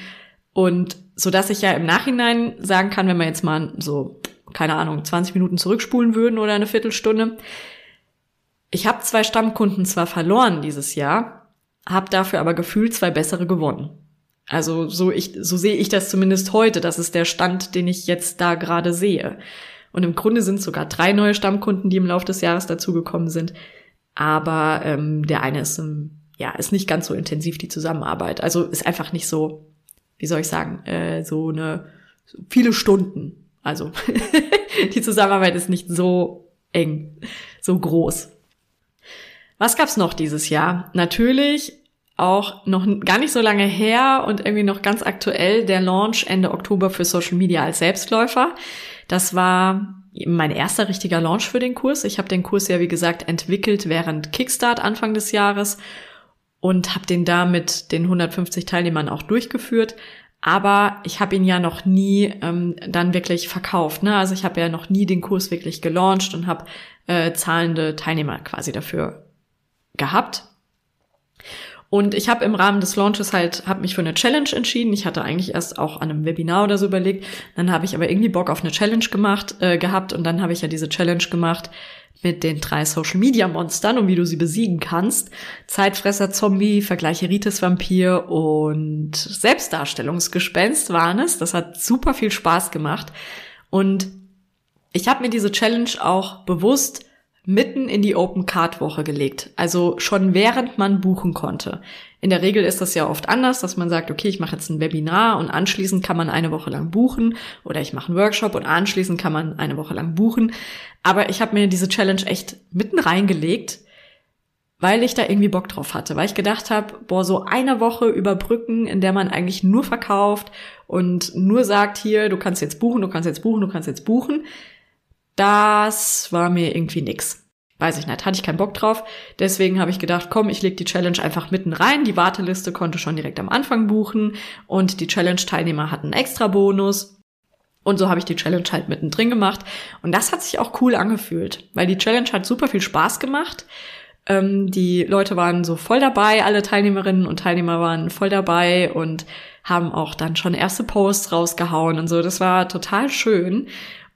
und so dass ich ja im Nachhinein sagen kann, wenn wir jetzt mal so keine Ahnung 20 Minuten zurückspulen würden oder eine Viertelstunde, ich habe zwei Stammkunden zwar verloren dieses Jahr, habe dafür aber gefühlt zwei bessere gewonnen. Also so ich, so sehe ich das zumindest heute. Das ist der Stand, den ich jetzt da gerade sehe. Und im Grunde sind sogar drei neue Stammkunden, die im Laufe des Jahres dazugekommen sind. Aber ähm, der eine ist, ähm, ja, ist nicht ganz so intensiv die Zusammenarbeit. Also ist einfach nicht so, wie soll ich sagen, äh, so eine viele Stunden. Also die Zusammenarbeit ist nicht so eng, so groß. Was gab's noch dieses Jahr? Natürlich auch noch gar nicht so lange her und irgendwie noch ganz aktuell der Launch Ende Oktober für Social Media als Selbstläufer. Das war mein erster richtiger Launch für den Kurs. Ich habe den Kurs ja, wie gesagt, entwickelt während Kickstart Anfang des Jahres und habe den da mit den 150 Teilnehmern auch durchgeführt. Aber ich habe ihn ja noch nie ähm, dann wirklich verkauft. Ne? Also ich habe ja noch nie den Kurs wirklich gelauncht und habe äh, zahlende Teilnehmer quasi dafür gehabt. Und ich habe im Rahmen des Launches halt, habe mich für eine Challenge entschieden. Ich hatte eigentlich erst auch an einem Webinar oder so überlegt. Dann habe ich aber irgendwie Bock auf eine Challenge gemacht, äh, gehabt. Und dann habe ich ja diese Challenge gemacht mit den drei Social Media Monstern und wie du sie besiegen kannst. Zeitfresser Zombie, Vergleicheritis Vampir und Selbstdarstellungsgespenst waren es. Das hat super viel Spaß gemacht. Und ich habe mir diese Challenge auch bewusst mitten in die Open Card Woche gelegt. Also schon während man buchen konnte. In der Regel ist das ja oft anders, dass man sagt, okay, ich mache jetzt ein Webinar und anschließend kann man eine Woche lang buchen oder ich mache einen Workshop und anschließend kann man eine Woche lang buchen. Aber ich habe mir diese Challenge echt mitten reingelegt, weil ich da irgendwie Bock drauf hatte, weil ich gedacht habe, boah, so eine Woche überbrücken, in der man eigentlich nur verkauft und nur sagt, hier, du kannst jetzt buchen, du kannst jetzt buchen, du kannst jetzt buchen, das war mir irgendwie nix. Weiß ich nicht, hatte ich keinen Bock drauf. Deswegen habe ich gedacht, komm, ich leg die Challenge einfach mitten rein. Die Warteliste konnte schon direkt am Anfang buchen und die Challenge-Teilnehmer hatten einen extra Bonus. Und so habe ich die Challenge halt mittendrin gemacht. Und das hat sich auch cool angefühlt, weil die Challenge hat super viel Spaß gemacht. Ähm, die Leute waren so voll dabei, alle Teilnehmerinnen und Teilnehmer waren voll dabei und haben auch dann schon erste Posts rausgehauen und so. Das war total schön.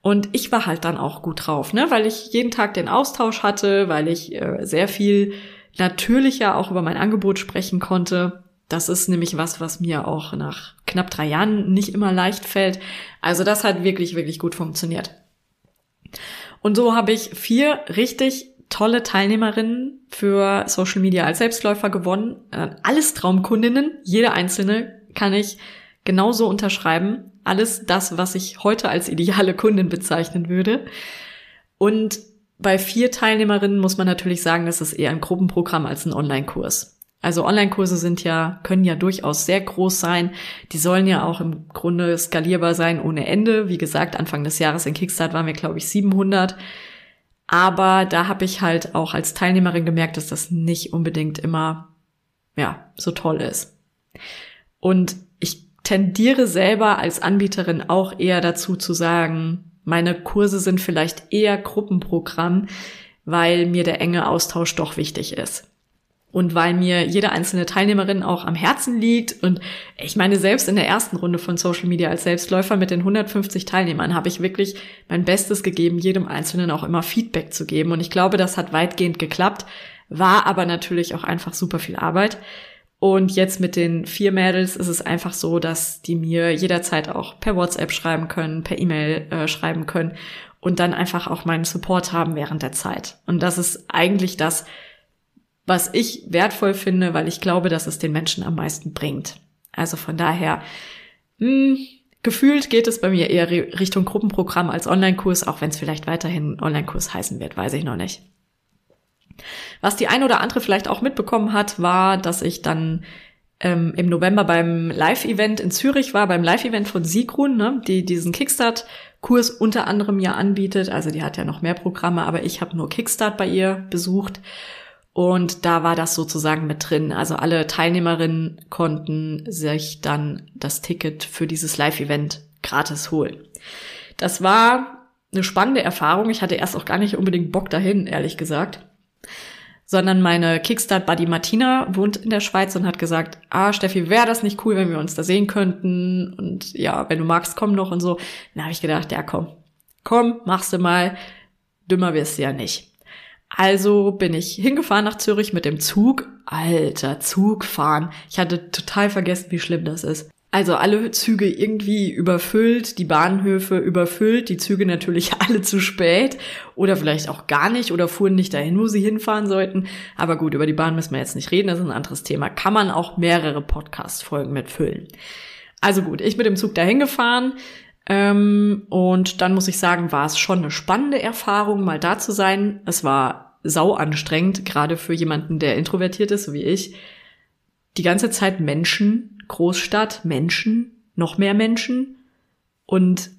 Und ich war halt dann auch gut drauf, ne, weil ich jeden Tag den Austausch hatte, weil ich äh, sehr viel natürlicher auch über mein Angebot sprechen konnte. Das ist nämlich was, was mir auch nach knapp drei Jahren nicht immer leicht fällt. Also das hat wirklich, wirklich gut funktioniert. Und so habe ich vier richtig tolle Teilnehmerinnen für Social Media als Selbstläufer gewonnen. Äh, alles Traumkundinnen, jede einzelne kann ich genauso unterschreiben alles das, was ich heute als ideale Kundin bezeichnen würde. Und bei vier Teilnehmerinnen muss man natürlich sagen, das ist eher ein Gruppenprogramm als ein Online-Kurs. Also Online-Kurse sind ja, können ja durchaus sehr groß sein. Die sollen ja auch im Grunde skalierbar sein ohne Ende. Wie gesagt, Anfang des Jahres in Kickstart waren wir, glaube ich, 700. Aber da habe ich halt auch als Teilnehmerin gemerkt, dass das nicht unbedingt immer, ja, so toll ist. Und tendiere selber als Anbieterin auch eher dazu zu sagen, meine Kurse sind vielleicht eher Gruppenprogramm, weil mir der enge Austausch doch wichtig ist. Und weil mir jede einzelne Teilnehmerin auch am Herzen liegt. Und ich meine, selbst in der ersten Runde von Social Media als Selbstläufer mit den 150 Teilnehmern habe ich wirklich mein Bestes gegeben, jedem Einzelnen auch immer Feedback zu geben. Und ich glaube, das hat weitgehend geklappt, war aber natürlich auch einfach super viel Arbeit. Und jetzt mit den vier Mädels ist es einfach so, dass die mir jederzeit auch per WhatsApp schreiben können, per E-Mail äh, schreiben können und dann einfach auch meinen Support haben während der Zeit. Und das ist eigentlich das, was ich wertvoll finde, weil ich glaube, dass es den Menschen am meisten bringt. Also von daher, mh, hm, gefühlt geht es bei mir eher Richtung Gruppenprogramm als Online-Kurs, auch wenn es vielleicht weiterhin Online-Kurs heißen wird, weiß ich noch nicht. Was die eine oder andere vielleicht auch mitbekommen hat, war, dass ich dann ähm, im November beim Live-Event in Zürich war, beim Live-Event von Sigrun, ne, die diesen Kickstart-Kurs unter anderem ja anbietet. Also die hat ja noch mehr Programme, aber ich habe nur Kickstart bei ihr besucht. Und da war das sozusagen mit drin. Also alle Teilnehmerinnen konnten sich dann das Ticket für dieses Live-Event gratis holen. Das war eine spannende Erfahrung. Ich hatte erst auch gar nicht unbedingt Bock dahin, ehrlich gesagt sondern meine Kickstart-Buddy Martina wohnt in der Schweiz und hat gesagt, ah, Steffi, wäre das nicht cool, wenn wir uns da sehen könnten? Und ja, wenn du magst, komm noch und so. Dann habe ich gedacht, ja, komm, komm, machst du mal. Dümmer wirst du ja nicht. Also bin ich hingefahren nach Zürich mit dem Zug. Alter, Zug fahren. Ich hatte total vergessen, wie schlimm das ist. Also alle Züge irgendwie überfüllt, die Bahnhöfe überfüllt, die Züge natürlich alle zu spät oder vielleicht auch gar nicht oder fuhren nicht dahin, wo sie hinfahren sollten. Aber gut, über die Bahn müssen wir jetzt nicht reden, das ist ein anderes Thema. Kann man auch mehrere Podcast-Folgen mitfüllen. Also gut, ich mit dem Zug dahin gefahren. Ähm, und dann muss ich sagen, war es schon eine spannende Erfahrung, mal da zu sein. Es war sau anstrengend, gerade für jemanden, der introvertiert ist, so wie ich. Die ganze Zeit Menschen Großstadt, Menschen, noch mehr Menschen und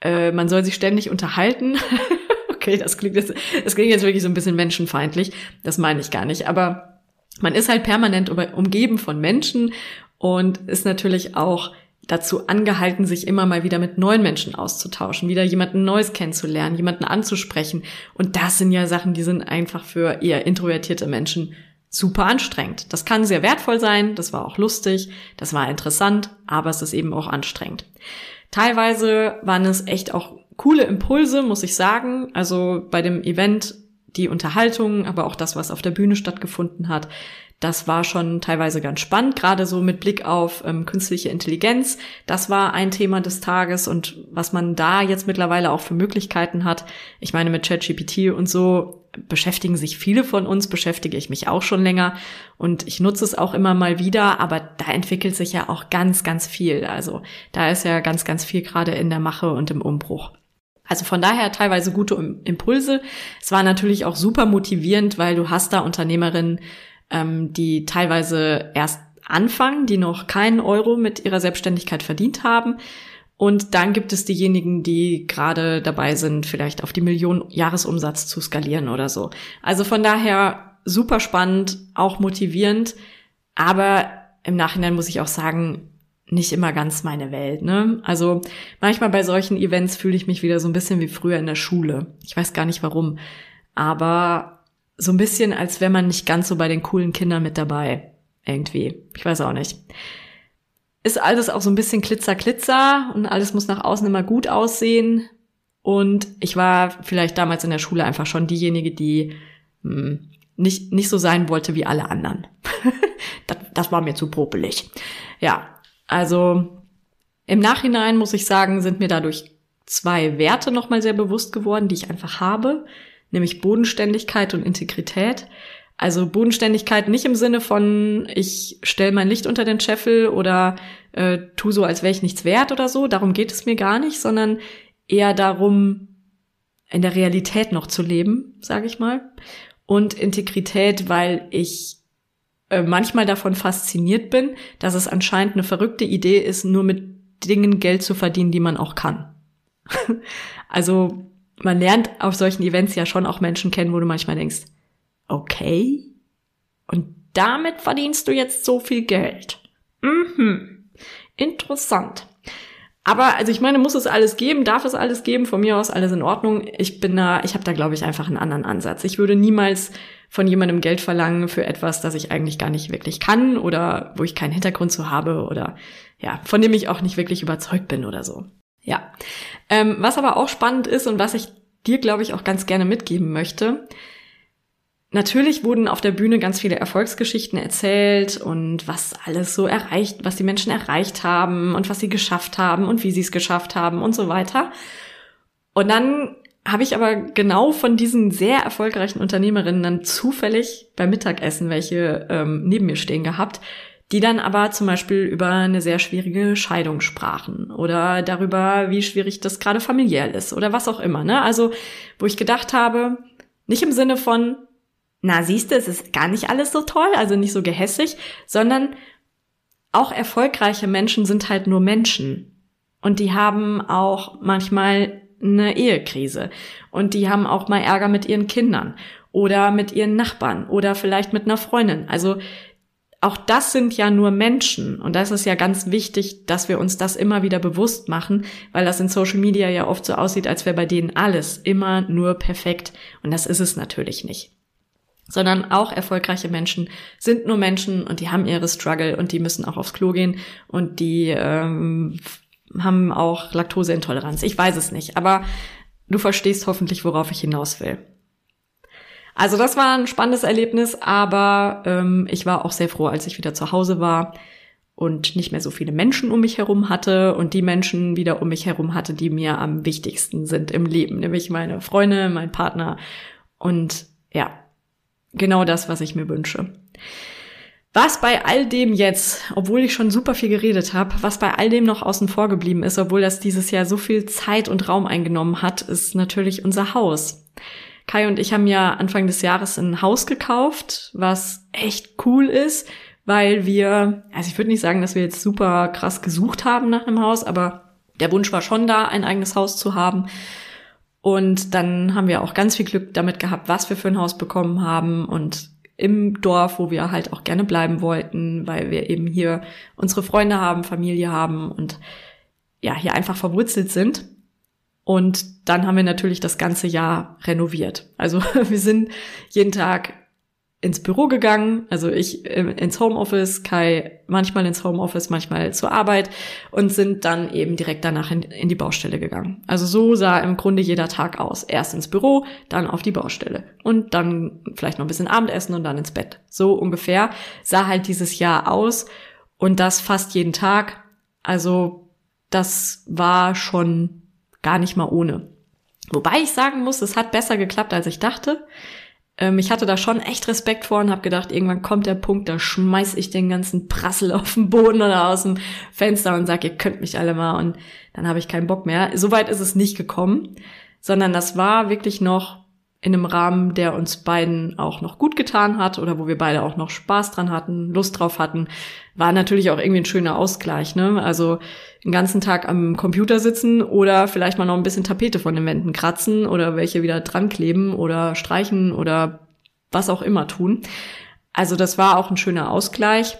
äh, man soll sich ständig unterhalten. okay, das klingt, jetzt, das klingt jetzt wirklich so ein bisschen menschenfeindlich. Das meine ich gar nicht. Aber man ist halt permanent umgeben von Menschen und ist natürlich auch dazu angehalten, sich immer mal wieder mit neuen Menschen auszutauschen, wieder jemanden Neues kennenzulernen, jemanden anzusprechen. Und das sind ja Sachen, die sind einfach für eher introvertierte Menschen super anstrengend. Das kann sehr wertvoll sein, das war auch lustig, das war interessant, aber es ist eben auch anstrengend. Teilweise waren es echt auch coole Impulse, muss ich sagen. Also bei dem Event die Unterhaltung, aber auch das, was auf der Bühne stattgefunden hat, das war schon teilweise ganz spannend, gerade so mit Blick auf ähm, künstliche Intelligenz. Das war ein Thema des Tages und was man da jetzt mittlerweile auch für Möglichkeiten hat. Ich meine, mit ChatGPT und so beschäftigen sich viele von uns, beschäftige ich mich auch schon länger und ich nutze es auch immer mal wieder, aber da entwickelt sich ja auch ganz, ganz viel. Also da ist ja ganz, ganz viel gerade in der Mache und im Umbruch. Also von daher teilweise gute Impulse. Es war natürlich auch super motivierend, weil du hast da Unternehmerinnen, ähm, die teilweise erst anfangen, die noch keinen Euro mit ihrer Selbstständigkeit verdient haben. Und dann gibt es diejenigen, die gerade dabei sind, vielleicht auf die Million Jahresumsatz zu skalieren oder so. Also von daher super spannend, auch motivierend. Aber im Nachhinein muss ich auch sagen, nicht immer ganz meine Welt, ne? Also manchmal bei solchen Events fühle ich mich wieder so ein bisschen wie früher in der Schule. Ich weiß gar nicht warum. Aber so ein bisschen, als wäre man nicht ganz so bei den coolen Kindern mit dabei. Irgendwie. Ich weiß auch nicht. Ist alles auch so ein bisschen klitzer, klitzer und alles muss nach außen immer gut aussehen. Und ich war vielleicht damals in der Schule einfach schon diejenige, die mh, hm, nicht, nicht so sein wollte wie alle anderen. das, das war mir zu popelig. Ja, also im Nachhinein muss ich sagen, sind mir dadurch zwei Werte nochmal sehr bewusst geworden, die ich einfach habe, nämlich Bodenständigkeit und Integrität. Also Bodenständigkeit nicht im Sinne von, ich stelle mein Licht unter den Scheffel oder äh, tu so, als wäre ich nichts wert oder so. Darum geht es mir gar nicht, sondern eher darum, in der Realität noch zu leben, sage ich mal. Und Integrität, weil ich äh, manchmal davon fasziniert bin, dass es anscheinend eine verrückte Idee ist, nur mit Dingen Geld zu verdienen, die man auch kann. also man lernt auf solchen Events ja schon auch Menschen kennen, wo du manchmal denkst, okay, und damit verdienst du jetzt so viel Geld. Mhm. Interessant. Aber also ich meine, muss es alles geben, darf es alles geben, von mir aus alles in Ordnung. Ich bin da, ich habe da glaube ich einfach einen anderen Ansatz. Ich würde niemals von jemandem Geld verlangen für etwas, das ich eigentlich gar nicht wirklich kann oder wo ich keinen Hintergrund zu habe oder ja, von dem ich auch nicht wirklich überzeugt bin oder so. Ja. Ähm, was aber auch spannend ist und was ich dir, glaube ich, auch ganz gerne mitgeben möchte, Natürlich wurden auf der Bühne ganz viele Erfolgsgeschichten erzählt und was alles so erreicht, was die Menschen erreicht haben und was sie geschafft haben und wie sie es geschafft haben und so weiter. Und dann habe ich aber genau von diesen sehr erfolgreichen Unternehmerinnen dann zufällig beim Mittagessen welche ähm, neben mir stehen gehabt, die dann aber zum Beispiel über eine sehr schwierige Scheidung sprachen oder darüber, wie schwierig das gerade familiär ist oder was auch immer. Ne? Also wo ich gedacht habe, nicht im Sinne von, na siehst du, es ist gar nicht alles so toll, also nicht so gehässig, sondern auch erfolgreiche Menschen sind halt nur Menschen. Und die haben auch manchmal eine Ehekrise. Und die haben auch mal Ärger mit ihren Kindern oder mit ihren Nachbarn oder vielleicht mit einer Freundin. Also auch das sind ja nur Menschen. Und das ist ja ganz wichtig, dass wir uns das immer wieder bewusst machen, weil das in Social Media ja oft so aussieht, als wäre bei denen alles immer nur perfekt. Und das ist es natürlich nicht. Sondern auch erfolgreiche Menschen sind nur Menschen und die haben ihre Struggle und die müssen auch aufs Klo gehen und die ähm, haben auch Laktoseintoleranz. Ich weiß es nicht, aber du verstehst hoffentlich, worauf ich hinaus will. Also das war ein spannendes Erlebnis, aber ähm, ich war auch sehr froh, als ich wieder zu Hause war und nicht mehr so viele Menschen um mich herum hatte und die Menschen wieder um mich herum hatte, die mir am wichtigsten sind im Leben, nämlich meine Freunde, mein Partner und ja, genau das, was ich mir wünsche. Was bei all dem jetzt, obwohl ich schon super viel geredet habe, was bei all dem noch außen vor geblieben ist, obwohl das dieses Jahr so viel Zeit und Raum eingenommen hat, ist natürlich unser Haus. Kai und ich haben ja Anfang des Jahres ein Haus gekauft, was echt cool ist, weil wir, also ich würde nicht sagen, dass wir jetzt super krass gesucht haben nach einem Haus, aber der Wunsch war schon da, ein eigenes Haus zu haben. Und dann haben wir auch ganz viel Glück damit gehabt, was wir für ein Haus bekommen haben und im Dorf, wo wir halt auch gerne bleiben wollten, weil wir eben hier unsere Freunde haben, Familie haben und ja, hier einfach verwurzelt sind. Und dann haben wir natürlich das ganze Jahr renoviert. Also wir sind jeden Tag ins Büro gegangen, also ich ähm, ins Homeoffice, Kai manchmal ins Homeoffice, manchmal zur Arbeit und sind dann eben direkt danach in, in, die Baustelle gegangen. Also so sah im Grunde jeder Tag aus. Erst ins Büro, dann auf die Baustelle und dann vielleicht noch ein bisschen Abendessen und dann ins Bett. So ungefähr sah halt dieses Jahr aus und das fast jeden Tag. Also das war schon gar nicht mal ohne. Wobei ich sagen muss, es hat besser geklappt, als ich dachte. Ähm, ich hatte da schon echt Respekt vor und habe gedacht, irgendwann kommt der Punkt, da schmeiß ich den ganzen Prassel auf den Boden oder aus dem Fenster und sag, ihr könnt mich alle mal und dann habe ich keinen Bock mehr. Soweit ist es nicht gekommen, sondern das war wirklich noch in einem Rahmen, der uns beiden auch noch gut getan hat oder wo wir beide auch noch Spaß dran hatten, Lust drauf hatten, war natürlich auch irgendwie ein schöner Ausgleich. Ne? Also den ganzen Tag am Computer sitzen oder vielleicht mal noch ein bisschen Tapete von den Wänden kratzen oder welche wieder dran kleben oder streichen oder was auch immer tun. Also das war auch ein schöner Ausgleich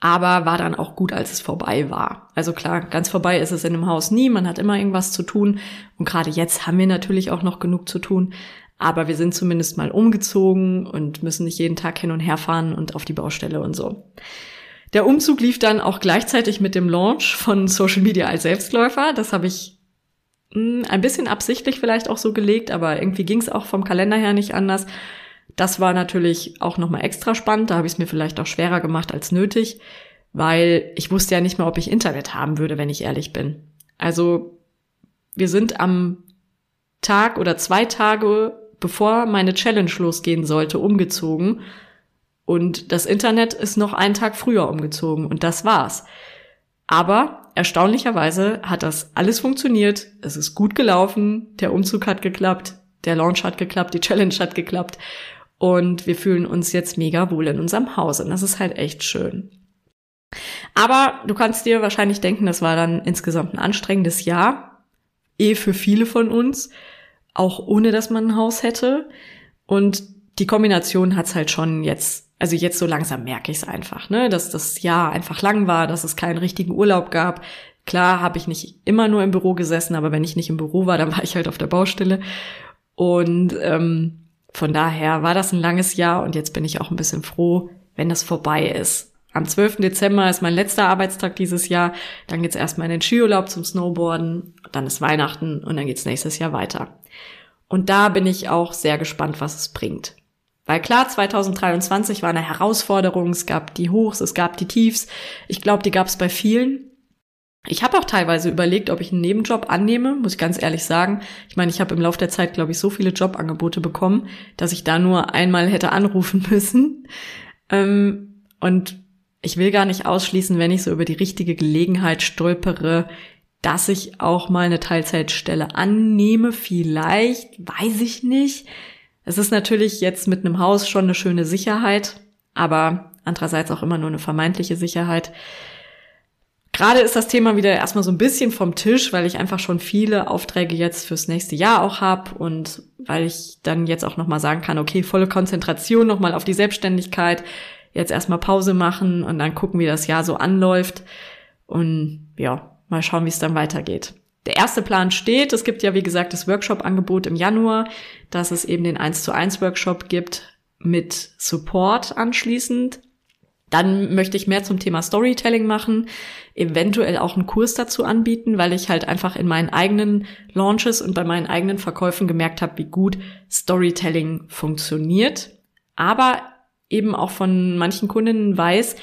aber war dann auch gut, als es vorbei war. Also klar, ganz vorbei ist es in einem Haus nie, man hat immer irgendwas zu tun und gerade jetzt haben wir natürlich auch noch genug zu tun, aber wir sind zumindest mal umgezogen und müssen nicht jeden Tag hin und her fahren und auf die Baustelle und so. Der Umzug lief dann auch gleichzeitig mit dem Launch von Social Media als Selbstläufer. Das habe ich mh, hm, ein bisschen absichtlich vielleicht auch so gelegt, aber irgendwie ging es auch vom Kalender her nicht anders. Das war natürlich auch nochmal extra spannend. Da habe ich es mir vielleicht auch schwerer gemacht als nötig, weil ich wusste ja nicht mehr, ob ich Internet haben würde, wenn ich ehrlich bin. Also wir sind am Tag oder zwei Tage bevor meine Challenge losgehen sollte, umgezogen. Und das Internet ist noch einen Tag früher umgezogen und das war's. Aber erstaunlicherweise hat das alles funktioniert. Es ist gut gelaufen. Der Umzug hat geklappt. Der Launch hat geklappt. Die Challenge hat geklappt. Und wir fühlen uns jetzt mega wohl in unserem Haus. Und das ist halt echt schön. Aber du kannst dir wahrscheinlich denken, das war dann insgesamt ein anstrengendes Jahr. Eh für viele von uns. Auch ohne, dass man ein Haus hätte. Und die Kombination hat's halt schon jetzt, also jetzt so langsam merke ich es einfach, ne, dass das Jahr einfach lang war, dass es keinen richtigen Urlaub gab. Klar habe ich nicht immer nur im Büro gesessen, aber wenn ich nicht im Büro war, dann war ich halt auf der Baustelle. Und ähm, von daher war das ein langes Jahr und jetzt bin ich auch ein bisschen froh, wenn das vorbei ist. Am 12. Dezember ist mein letzter Arbeitstag dieses Jahr. Dann geht's erstmal in den Skiurlaub zum Snowboarden. Dann ist Weihnachten und dann geht's nächstes Jahr weiter. Und da bin ich auch sehr gespannt, was es bringt. Weil klar, 2023 war eine Herausforderung. Es gab die Hochs, es gab die Tiefs. Ich glaube, die gab es bei vielen. Ich habe auch teilweise überlegt, ob ich einen Nebenjob annehme, muss ich ganz ehrlich sagen. Ich meine, ich habe im Laufe der Zeit, glaube ich, so viele Jobangebote bekommen, dass ich da nur einmal hätte anrufen müssen. Ähm, und ich will gar nicht ausschließen, wenn ich so über die richtige Gelegenheit stolpere, dass ich auch mal eine Teilzeitstelle annehme. Vielleicht, weiß ich nicht. Es ist natürlich jetzt mit einem Haus schon eine schöne Sicherheit, aber andererseits auch immer nur eine vermeintliche Sicherheit. Gerade ist das Thema wieder erstmal so ein bisschen vom Tisch, weil ich einfach schon viele Aufträge jetzt fürs nächste Jahr auch habe und weil ich dann jetzt auch nochmal sagen kann, okay, volle Konzentration nochmal auf die Selbstständigkeit, jetzt erstmal Pause machen und dann gucken, wie das Jahr so anläuft und ja, mal schauen, wie es dann weitergeht. Der erste Plan steht. Es gibt ja, wie gesagt, das Workshop-Angebot im Januar, dass es eben den 1 zu 1 Workshop gibt mit Support anschließend. Dann möchte ich mehr zum Thema Storytelling machen, eventuell auch einen Kurs dazu anbieten, weil ich halt einfach in meinen eigenen Launches und bei meinen eigenen Verkäufen gemerkt habe, wie gut Storytelling funktioniert. Aber eben auch von manchen Kundinnen weiß,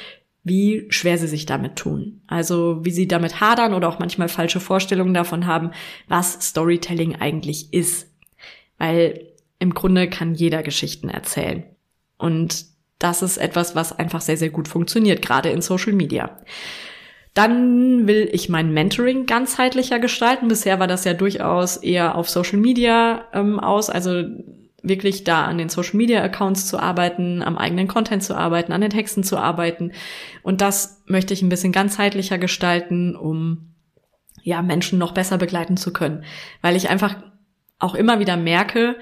wie schwer sie sich damit tun. Also wie sie damit hadern oder auch manchmal falsche Vorstellungen davon haben, was Storytelling eigentlich ist. Weil im Grunde kann jeder Geschichten erzählen. Und das ist etwas, was einfach sehr, sehr gut funktioniert, gerade in Social Media. Dann will ich mein Mentoring ganzheitlicher gestalten. Bisher war das ja durchaus eher auf Social Media ähm, aus, also wirklich da an den Social Media Accounts zu arbeiten, am eigenen Content zu arbeiten, an den Texten zu arbeiten. Und das möchte ich ein bisschen ganzheitlicher gestalten, um ja Menschen noch besser begleiten zu können, weil ich einfach auch immer wieder merke,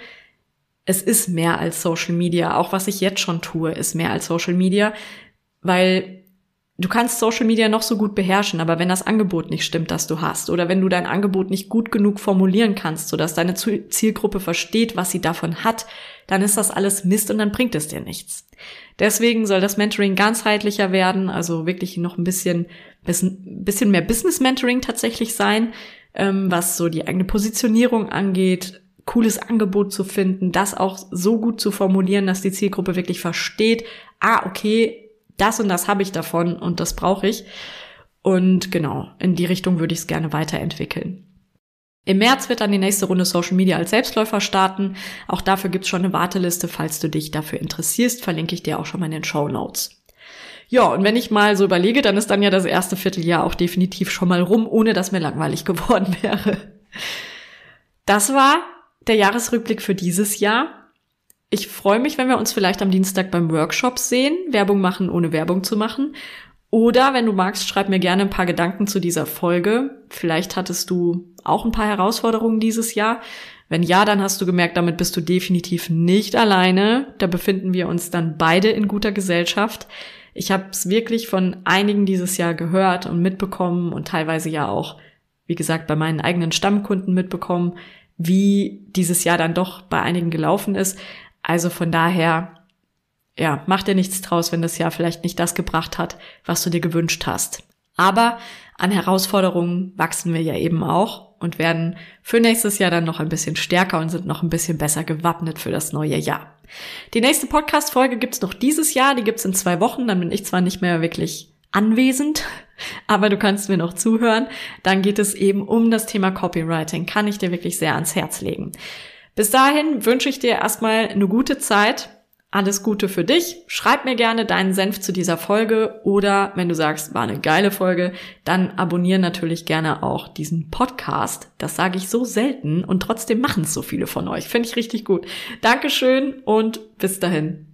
es ist mehr als Social Media. Auch was ich jetzt schon tue, ist mehr als Social Media, weil du kannst Social Media noch so gut beherrschen, aber wenn das Angebot nicht stimmt, das du hast, oder wenn du dein Angebot nicht gut genug formulieren kannst, sodass deine Zielgruppe versteht, was sie davon hat, dann ist das alles Mist und dann bringt es dir nichts. Deswegen soll das Mentoring ganzheitlicher werden, also wirklich noch ein bisschen, bisschen, mehr Business Mentoring tatsächlich sein, ähm, was so die eigene Positionierung angeht, cooles Angebot zu finden, das auch so gut zu formulieren, dass die Zielgruppe wirklich versteht, ah, okay, das und das habe ich davon und das brauche ich. Und genau, in die Richtung würde ich es gerne weiterentwickeln. Im März wird dann die nächste Runde Social Media als Selbstläufer starten. Auch dafür gibt's schon eine Warteliste. Falls du dich dafür interessierst, verlinke ich dir auch schon mal in den Show Notes. Ja, und wenn ich mal so überlege, dann ist dann ja das erste Vierteljahr auch definitiv schon mal rum, ohne dass mir langweilig geworden wäre. Das war der Jahresrückblick für dieses Jahr. Ich freue mich, wenn wir uns vielleicht am Dienstag beim Workshop sehen, Werbung machen, ohne Werbung zu machen. Oder wenn du magst, schreib mir gerne ein paar Gedanken zu dieser Folge. Vielleicht hattest du auch ein paar Herausforderungen dieses Jahr. Wenn ja, dann hast du gemerkt, damit bist du definitiv nicht alleine. Da befinden wir uns dann beide in guter Gesellschaft. Ich habe es wirklich von einigen dieses Jahr gehört und mitbekommen und teilweise ja auch, wie gesagt, bei meinen eigenen Stammkunden mitbekommen, wie dieses Jahr dann doch bei einigen gelaufen ist. Also von daher ja, mach dir nichts draus, wenn das Jahr vielleicht nicht das gebracht hat, was du dir gewünscht hast. Aber an Herausforderungen wachsen wir ja eben auch und werden für nächstes Jahr dann noch ein bisschen stärker und sind noch ein bisschen besser gewappnet für das neue Jahr. Die nächste Podcast-Folge gibt's noch dieses Jahr, die gibt's in zwei Wochen, dann bin ich zwar nicht mehr wirklich anwesend, aber du kannst mir noch zuhören. Dann geht es eben um das Thema Copywriting, kann ich dir wirklich sehr ans Herz legen. Bis dahin wünsche ich dir erstmal eine gute Zeit alles Gute für dich. Schreib mir gerne deinen Senf zu dieser Folge oder wenn du sagst, war eine geile Folge, dann abonniere natürlich gerne auch diesen Podcast. Das sage ich so selten und trotzdem machen es so viele von euch. Finde ich richtig gut. Dankeschön und bis dahin.